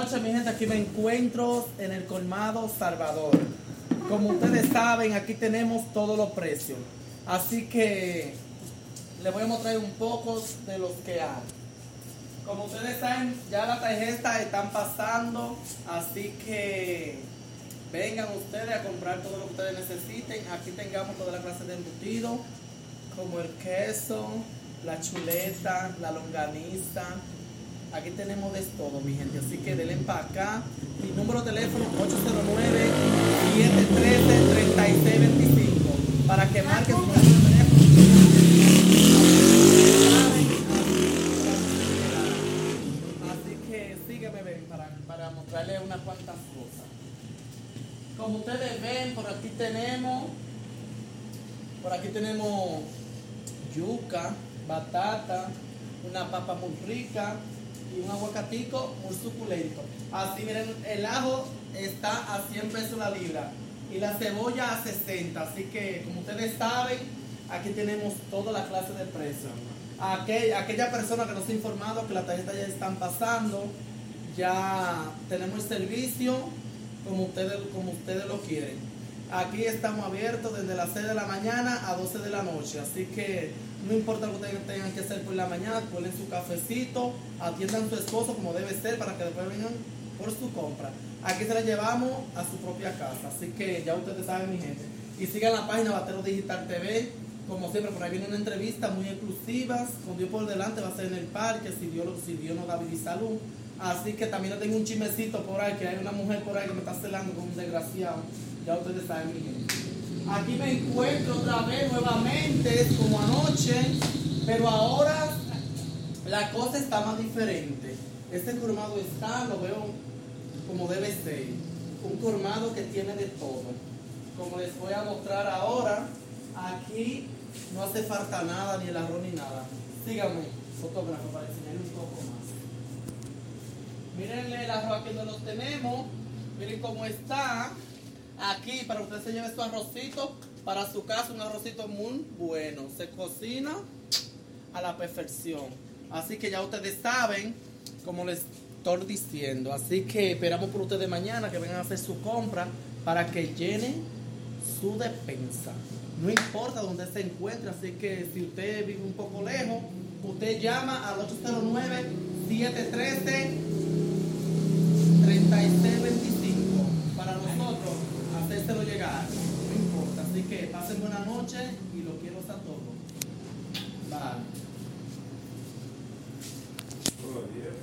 noches, mi gente. Aquí me encuentro en el colmado Salvador. Como ustedes saben, aquí tenemos todos los precios. Así que les voy a mostrar un poco de los que hay. Como ustedes saben, ya las tarjetas están pasando. Así que vengan ustedes a comprar todo lo que ustedes necesiten. Aquí tengamos toda la clase de embutido, como el queso, la chuleta, la longaniza. Aquí tenemos de todo, mi gente. Así que denle para acá. Mi número de teléfono 809-713-3625 para que marquen su. Así que sígueme ven, para, para mostrarles unas cuantas cosas. Como ustedes ven, por aquí tenemos, por aquí tenemos yuca, batata, una papa muy rica un aguacatico muy suculento. Así miren, el ajo está a 100 pesos la libra y la cebolla a 60. Así que como ustedes saben, aquí tenemos toda la clase de precios. Aquel, aquella persona que nos ha informado que la tarjeta ya están pasando, ya tenemos el servicio como ustedes, como ustedes lo quieren. Aquí estamos abiertos desde las 6 de la mañana a 12 de la noche, así que no importa lo que tengan que hacer por la mañana, ponen su cafecito, atiendan a su esposo como debe ser para que después vengan por su compra. Aquí se la llevamos a su propia casa, así que ya ustedes saben mi gente. Y sigan la página Batero Digital TV, como siempre por ahí viene una entrevista muy exclusiva, con Dios por delante va a ser en el parque, si Dios, si Dios nos da vida y salud. Así que también tengo un chismecito por ahí, que hay una mujer por ahí que me está celando como un desgraciado. Ya ustedes saben mi gente. Aquí me encuentro otra vez nuevamente, como anoche, pero ahora la cosa está más diferente. Este colmado está, lo veo como debe ser. Un colmado que tiene de todo. Como les voy a mostrar ahora, aquí no hace falta nada, ni el arroz ni nada. Síganme, fotógrafo, para enseñarles un poco más. Mírenle el arroz aquí donde lo tenemos. Miren cómo está. Aquí, para que usted se lleve su arrocito para su casa, un arrocito muy bueno. Se cocina a la perfección. Así que ya ustedes saben, como les estoy diciendo. Así que esperamos por ustedes mañana que vengan a hacer su compra para que llenen su despensa. No importa dónde se encuentre, así que si usted vive un poco lejos, usted llama al 809 713 3625 para nosotros hacérselo llegar. No importa. Así que pasen buena noche